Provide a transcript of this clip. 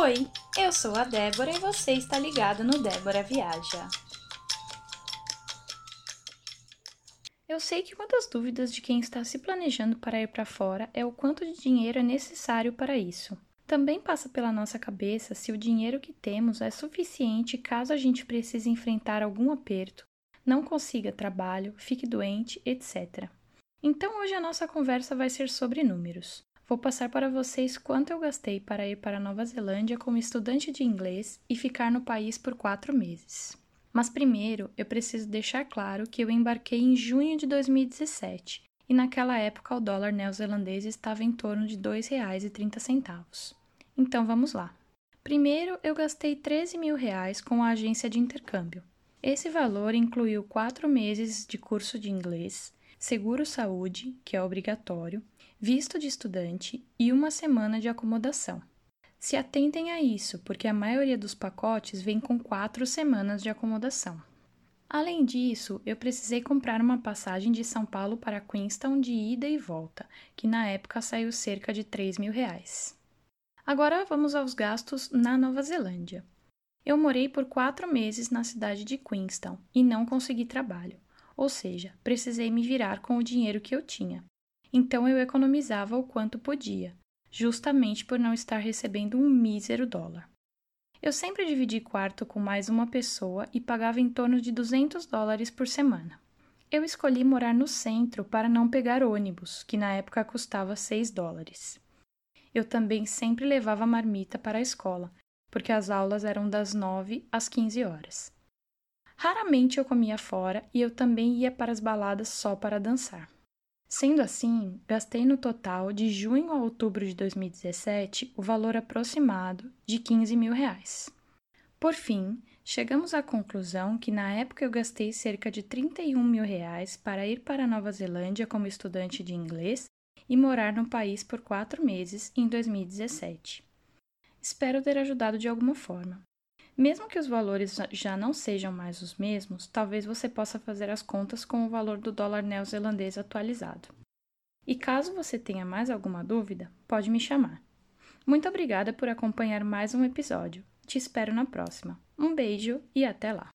Oi, eu sou a Débora e você está ligado no Débora Viaja. Eu sei que uma das dúvidas de quem está se planejando para ir para fora é o quanto de dinheiro é necessário para isso. Também passa pela nossa cabeça se o dinheiro que temos é suficiente caso a gente precise enfrentar algum aperto, não consiga trabalho, fique doente, etc. Então hoje a nossa conversa vai ser sobre números. Vou passar para vocês quanto eu gastei para ir para Nova Zelândia como estudante de inglês e ficar no país por quatro meses. Mas primeiro eu preciso deixar claro que eu embarquei em junho de 2017 e naquela época o dólar neozelandês estava em torno de R$ 2,30. Então vamos lá. Primeiro eu gastei 13 mil reais com a agência de intercâmbio. Esse valor incluiu quatro meses de curso de inglês, seguro saúde, que é obrigatório, visto de estudante e uma semana de acomodação. Se atentem a isso, porque a maioria dos pacotes vem com quatro semanas de acomodação. Além disso, eu precisei comprar uma passagem de São Paulo para Queenstown de ida e volta, que na época saiu cerca de 3 mil reais. Agora vamos aos gastos na Nova Zelândia. Eu morei por quatro meses na cidade de Queenstown e não consegui trabalho, ou seja, precisei me virar com o dinheiro que eu tinha, então eu economizava o quanto podia, justamente por não estar recebendo um mísero dólar. Eu sempre dividi quarto com mais uma pessoa e pagava em torno de 200 dólares por semana. Eu escolhi morar no centro para não pegar ônibus, que na época custava 6 dólares. Eu também sempre levava marmita para a escola, porque as aulas eram das 9 às 15 horas. Raramente eu comia fora e eu também ia para as baladas só para dançar. Sendo assim, gastei no total, de junho a outubro de 2017, o valor aproximado de 15 mil reais. Por fim, chegamos à conclusão que na época eu gastei cerca de 31 mil reais para ir para a Nova Zelândia como estudante de inglês e morar no país por quatro meses em 2017. Espero ter ajudado de alguma forma. Mesmo que os valores já não sejam mais os mesmos, talvez você possa fazer as contas com o valor do dólar neozelandês atualizado. E caso você tenha mais alguma dúvida, pode me chamar. Muito obrigada por acompanhar mais um episódio. Te espero na próxima. Um beijo e até lá!